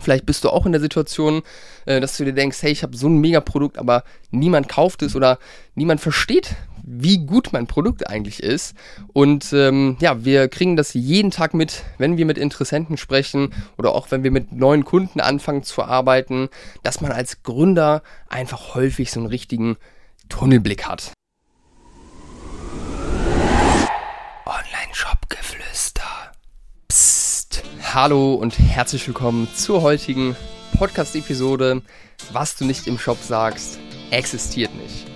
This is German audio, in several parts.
Vielleicht bist du auch in der Situation, äh, dass du dir denkst, hey, ich habe so ein Mega-Produkt, aber niemand kauft es oder niemand versteht, wie gut mein Produkt eigentlich ist. Und ähm, ja, wir kriegen das jeden Tag mit, wenn wir mit Interessenten sprechen oder auch wenn wir mit neuen Kunden anfangen zu arbeiten, dass man als Gründer einfach häufig so einen richtigen Tunnelblick hat. Hallo und herzlich willkommen zur heutigen Podcast-Episode. Was du nicht im Shop sagst, existiert nicht.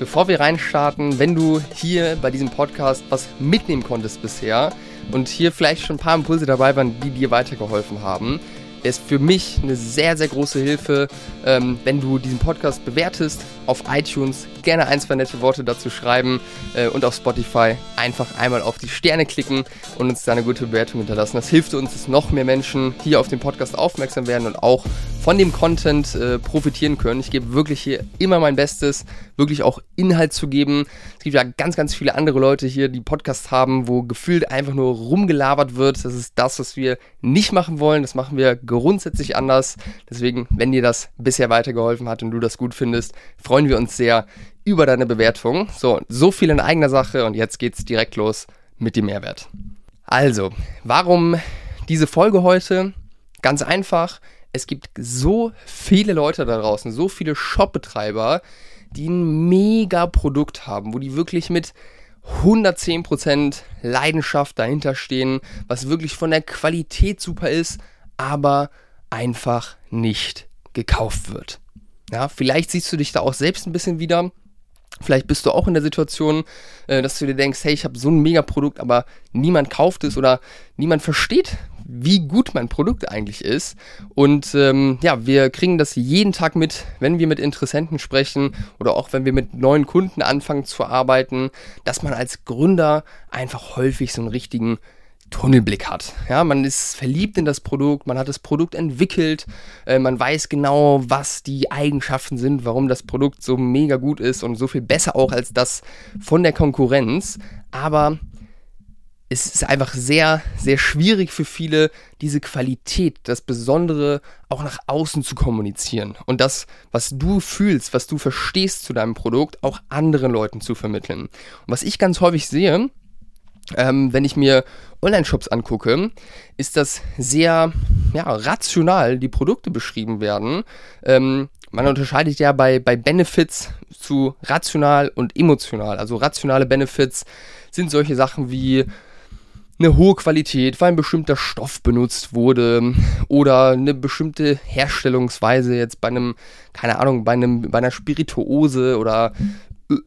Bevor wir reinstarten, wenn du hier bei diesem Podcast was mitnehmen konntest bisher und hier vielleicht schon ein paar Impulse dabei waren, die dir weitergeholfen haben, es für mich eine sehr, sehr große Hilfe, ähm, wenn du diesen Podcast bewertest auf iTunes, gerne ein, zwei nette Worte dazu schreiben äh, und auf Spotify einfach einmal auf die Sterne klicken und uns da eine gute Bewertung hinterlassen. Das hilft uns, dass noch mehr Menschen hier auf den Podcast aufmerksam werden und auch von dem Content äh, profitieren können. Ich gebe wirklich hier immer mein Bestes, wirklich auch Inhalt zu geben. Es gibt ja ganz, ganz viele andere Leute hier, die Podcasts haben, wo gefühlt einfach nur rumgelabert wird. Das ist das, was wir nicht machen wollen. Das machen wir grundsätzlich anders. Deswegen, wenn dir das bisher weitergeholfen hat und du das gut findest, freuen wir uns sehr über deine Bewertung. So, so viel in eigener Sache und jetzt geht's direkt los mit dem Mehrwert. Also, warum diese Folge heute? Ganz einfach es gibt so viele Leute da draußen, so viele Shopbetreiber, die ein mega Produkt haben, wo die wirklich mit 110% Leidenschaft dahinter stehen, was wirklich von der Qualität super ist, aber einfach nicht gekauft wird. Ja, vielleicht siehst du dich da auch selbst ein bisschen wieder. Vielleicht bist du auch in der Situation, äh, dass du dir denkst, hey, ich habe so ein Mega-Produkt, aber niemand kauft es oder niemand versteht, wie gut mein Produkt eigentlich ist. Und ähm, ja, wir kriegen das jeden Tag mit, wenn wir mit Interessenten sprechen oder auch wenn wir mit neuen Kunden anfangen zu arbeiten, dass man als Gründer einfach häufig so einen richtigen Tunnelblick hat. Ja, man ist verliebt in das Produkt, man hat das Produkt entwickelt, äh, man weiß genau, was die Eigenschaften sind, warum das Produkt so mega gut ist und so viel besser auch als das von der Konkurrenz. Aber es ist einfach sehr, sehr schwierig für viele, diese Qualität, das Besondere auch nach außen zu kommunizieren und das, was du fühlst, was du verstehst zu deinem Produkt, auch anderen Leuten zu vermitteln. Und was ich ganz häufig sehe, ähm, wenn ich mir Online-Shops angucke, ist das sehr ja, rational, die Produkte beschrieben werden. Ähm, man unterscheidet ja bei, bei Benefits zu rational und emotional. Also rationale Benefits sind solche Sachen wie eine hohe Qualität, weil ein bestimmter Stoff benutzt wurde oder eine bestimmte Herstellungsweise jetzt bei einem, keine Ahnung, bei einem, bei einer Spirituose oder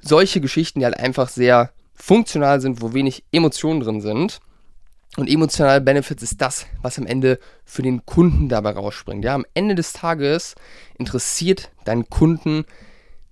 solche Geschichten, die halt einfach sehr funktional sind, wo wenig Emotionen drin sind. Und emotionale Benefits ist das, was am Ende für den Kunden dabei rausspringt. Ja, am Ende des Tages interessiert deinen Kunden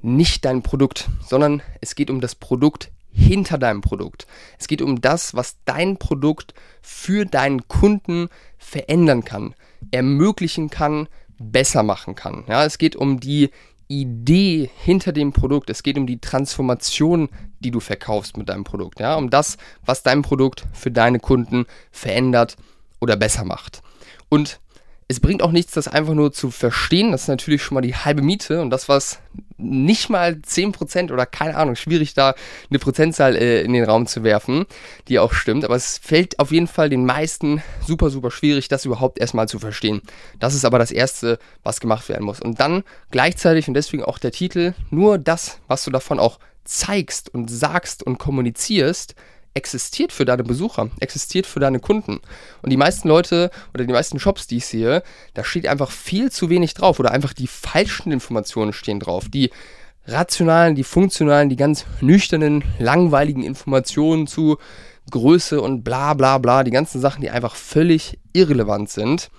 nicht dein Produkt, sondern es geht um das Produkt hinter deinem Produkt. Es geht um das, was dein Produkt für deinen Kunden verändern kann, ermöglichen kann, besser machen kann. Ja, es geht um die Idee hinter dem Produkt. Es geht um die Transformation, die du verkaufst mit deinem Produkt. Ja, um das, was dein Produkt für deine Kunden verändert oder besser macht. Und es bringt auch nichts, das einfach nur zu verstehen. Das ist natürlich schon mal die halbe Miete. Und das, was nicht mal 10% oder keine Ahnung, schwierig da eine Prozentzahl äh, in den Raum zu werfen, die auch stimmt. Aber es fällt auf jeden Fall den meisten super, super schwierig, das überhaupt erstmal zu verstehen. Das ist aber das Erste, was gemacht werden muss. Und dann gleichzeitig und deswegen auch der Titel, nur das, was du davon auch zeigst und sagst und kommunizierst, existiert für deine Besucher, existiert für deine Kunden. Und die meisten Leute oder die meisten Shops, die ich sehe, da steht einfach viel zu wenig drauf oder einfach die falschen Informationen stehen drauf. Die rationalen, die funktionalen, die ganz nüchternen, langweiligen Informationen zu Größe und bla bla bla, die ganzen Sachen, die einfach völlig irrelevant sind.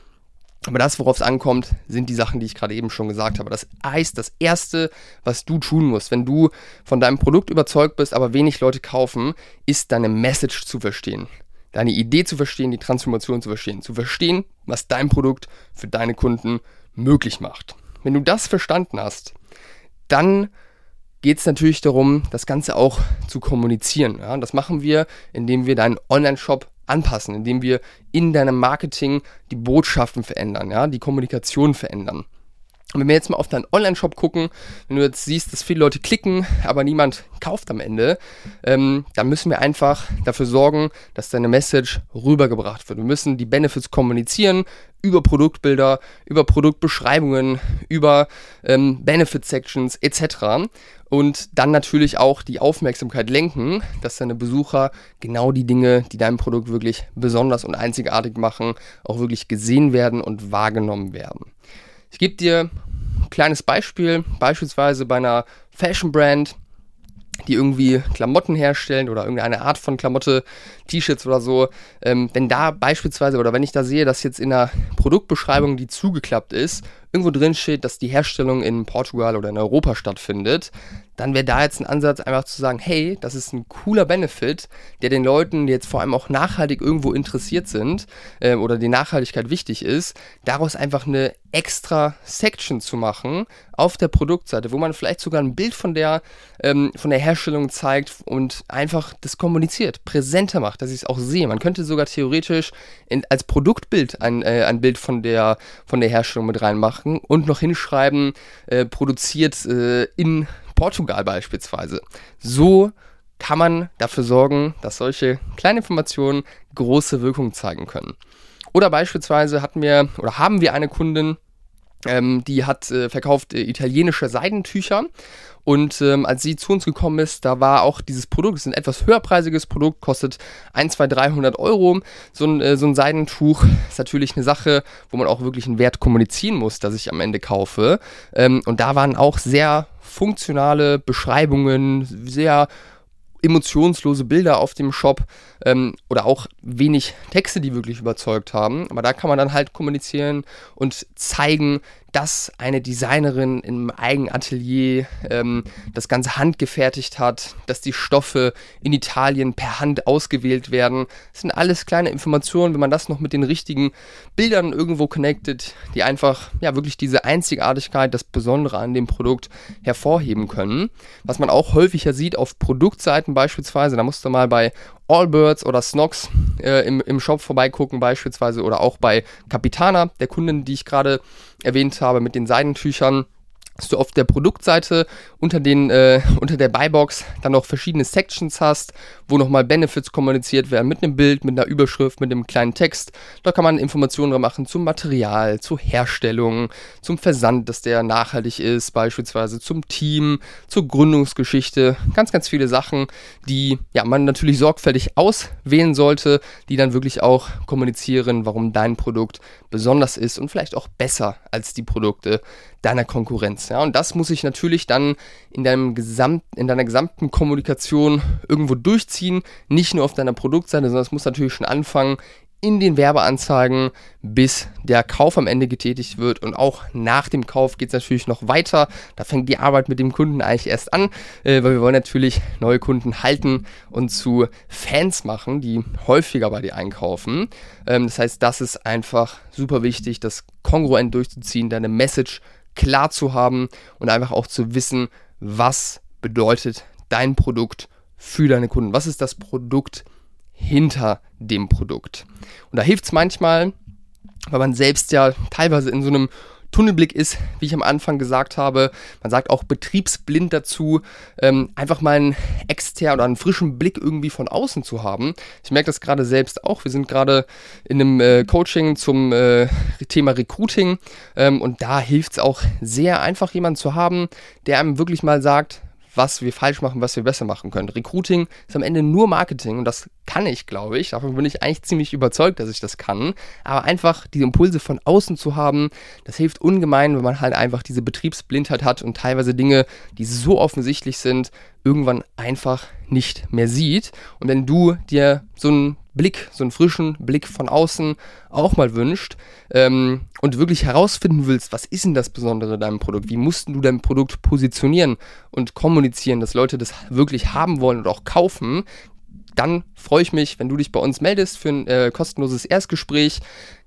Aber das, worauf es ankommt, sind die Sachen, die ich gerade eben schon gesagt habe. Das heißt, das Erste, was du tun musst, wenn du von deinem Produkt überzeugt bist, aber wenig Leute kaufen, ist deine Message zu verstehen. Deine Idee zu verstehen, die Transformation zu verstehen. Zu verstehen, was dein Produkt für deine Kunden möglich macht. Wenn du das verstanden hast, dann geht es natürlich darum, das Ganze auch zu kommunizieren. Ja, das machen wir, indem wir deinen Online-Shop anpassen, indem wir in deinem Marketing die Botschaften verändern, ja, die Kommunikation verändern. Und wenn wir jetzt mal auf deinen Online-Shop gucken, wenn du jetzt siehst, dass viele Leute klicken, aber niemand kauft am Ende, ähm, dann müssen wir einfach dafür sorgen, dass deine Message rübergebracht wird. Wir müssen die Benefits kommunizieren über Produktbilder, über Produktbeschreibungen, über ähm, Benefit-Sections etc. Und dann natürlich auch die Aufmerksamkeit lenken, dass deine Besucher genau die Dinge, die dein Produkt wirklich besonders und einzigartig machen, auch wirklich gesehen werden und wahrgenommen werden. Ich gebe dir ein kleines Beispiel, beispielsweise bei einer Fashion Brand, die irgendwie Klamotten herstellen oder irgendeine Art von Klamotte, T-Shirts oder so, ähm, wenn da beispielsweise oder wenn ich da sehe, dass jetzt in der Produktbeschreibung, die zugeklappt ist, irgendwo drin steht, dass die Herstellung in Portugal oder in Europa stattfindet, dann wäre da jetzt ein Ansatz, einfach zu sagen, hey, das ist ein cooler Benefit, der den Leuten, die jetzt vor allem auch nachhaltig irgendwo interessiert sind äh, oder die Nachhaltigkeit wichtig ist, daraus einfach eine extra Section zu machen auf der Produktseite, wo man vielleicht sogar ein Bild von der, ähm, von der Herstellung zeigt und einfach das kommuniziert, präsenter macht, dass ich es auch sehe. Man könnte sogar theoretisch in, als Produktbild ein, äh, ein Bild von der, von der Herstellung mit reinmachen und noch hinschreiben, äh, produziert äh, in Portugal beispielsweise. So kann man dafür sorgen, dass solche kleinen Informationen große Wirkung zeigen können. Oder beispielsweise hatten wir oder haben wir eine Kundin, ähm, die hat äh, verkauft äh, italienische Seidentücher und ähm, als sie zu uns gekommen ist, da war auch dieses Produkt, es ist ein etwas höherpreisiges Produkt, kostet 1, 2, 300 Euro. So ein, äh, so ein Seidentuch ist natürlich eine Sache, wo man auch wirklich einen Wert kommunizieren muss, dass ich am Ende kaufe. Ähm, und da waren auch sehr funktionale Beschreibungen, sehr emotionslose Bilder auf dem Shop ähm, oder auch wenig Texte, die wirklich überzeugt haben. Aber da kann man dann halt kommunizieren und zeigen, dass eine Designerin im Eigenatelier ähm, das Ganze handgefertigt hat, dass die Stoffe in Italien per Hand ausgewählt werden. Das sind alles kleine Informationen, wenn man das noch mit den richtigen Bildern irgendwo connected, die einfach ja wirklich diese Einzigartigkeit, das Besondere an dem Produkt hervorheben können. Was man auch häufiger sieht auf Produktseiten beispielsweise, da musst du mal bei Allbirds oder Snox äh, im, im Shop vorbeigucken beispielsweise oder auch bei Capitana, der Kundin, die ich gerade erwähnt habe mit den Seidentüchern dass du auf der Produktseite unter, den, äh, unter der Buybox dann noch verschiedene Sections hast, wo nochmal Benefits kommuniziert werden mit einem Bild, mit einer Überschrift, mit einem kleinen Text. Da kann man Informationen machen zum Material, zur Herstellung, zum Versand, dass der nachhaltig ist, beispielsweise zum Team, zur Gründungsgeschichte. Ganz, ganz viele Sachen, die ja, man natürlich sorgfältig auswählen sollte, die dann wirklich auch kommunizieren, warum dein Produkt besonders ist und vielleicht auch besser als die Produkte deiner Konkurrenz. Ja? Und das muss ich natürlich dann in, deinem Gesamt, in deiner gesamten Kommunikation irgendwo durchziehen, nicht nur auf deiner Produktseite, sondern es muss natürlich schon anfangen in den Werbeanzeigen, bis der Kauf am Ende getätigt wird. Und auch nach dem Kauf geht es natürlich noch weiter. Da fängt die Arbeit mit dem Kunden eigentlich erst an, äh, weil wir wollen natürlich neue Kunden halten und zu Fans machen, die häufiger bei dir einkaufen. Ähm, das heißt, das ist einfach super wichtig, das kongruent durchzuziehen, deine Message klar zu haben und einfach auch zu wissen, was bedeutet dein Produkt für deine Kunden. Was ist das Produkt hinter dem Produkt? Und da hilft es manchmal, weil man selbst ja teilweise in so einem Tunnelblick ist, wie ich am Anfang gesagt habe. Man sagt auch betriebsblind dazu, ähm, einfach mal einen externen oder einen frischen Blick irgendwie von außen zu haben. Ich merke das gerade selbst auch. Wir sind gerade in einem äh, Coaching zum äh, Thema Recruiting ähm, und da hilft es auch sehr einfach, jemanden zu haben, der einem wirklich mal sagt, was wir falsch machen, was wir besser machen können. Recruiting ist am Ende nur Marketing und das kann ich, glaube ich. Davon bin ich eigentlich ziemlich überzeugt, dass ich das kann. Aber einfach diese Impulse von außen zu haben, das hilft ungemein, wenn man halt einfach diese Betriebsblindheit hat und teilweise Dinge, die so offensichtlich sind, irgendwann einfach nicht mehr sieht. Und wenn du dir so einen Blick, so einen frischen Blick von außen auch mal wünscht ähm, und wirklich herausfinden willst, was ist denn das Besondere deinem Produkt? Wie musst du dein Produkt positionieren und kommunizieren, dass Leute das wirklich haben wollen und auch kaufen? Dann freue ich mich, wenn du dich bei uns meldest für ein äh, kostenloses Erstgespräch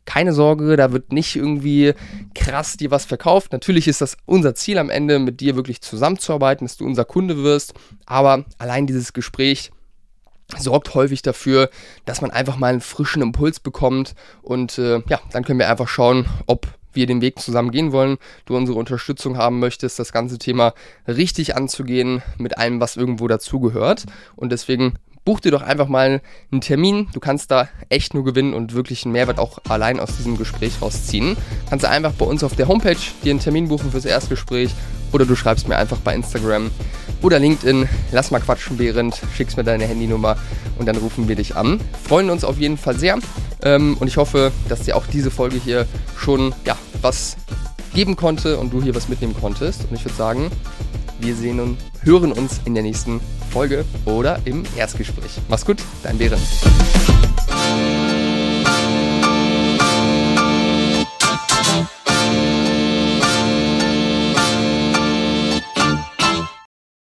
keine Sorge, da wird nicht irgendwie krass dir was verkauft. Natürlich ist das unser Ziel am Ende, mit dir wirklich zusammenzuarbeiten, dass du unser Kunde wirst. Aber allein dieses Gespräch sorgt häufig dafür, dass man einfach mal einen frischen Impuls bekommt und äh, ja, dann können wir einfach schauen, ob wir den Weg zusammen gehen wollen, du unsere Unterstützung haben möchtest, das ganze Thema richtig anzugehen mit allem, was irgendwo dazugehört. Und deswegen buch dir doch einfach mal einen Termin. Du kannst da echt nur gewinnen und wirklich einen Mehrwert auch allein aus diesem Gespräch rausziehen. Kannst du einfach bei uns auf der Homepage dir einen Termin buchen fürs Erstgespräch oder du schreibst mir einfach bei Instagram oder LinkedIn, lass mal quatschen, während, schickst mir deine Handynummer und dann rufen wir dich an. Freuen uns auf jeden Fall sehr ähm, und ich hoffe, dass dir auch diese Folge hier schon ja, was geben konnte und du hier was mitnehmen konntest. Und ich würde sagen, wir sehen und hören uns in der nächsten Folge oder im Erstgespräch. Mach's gut, dein Bären.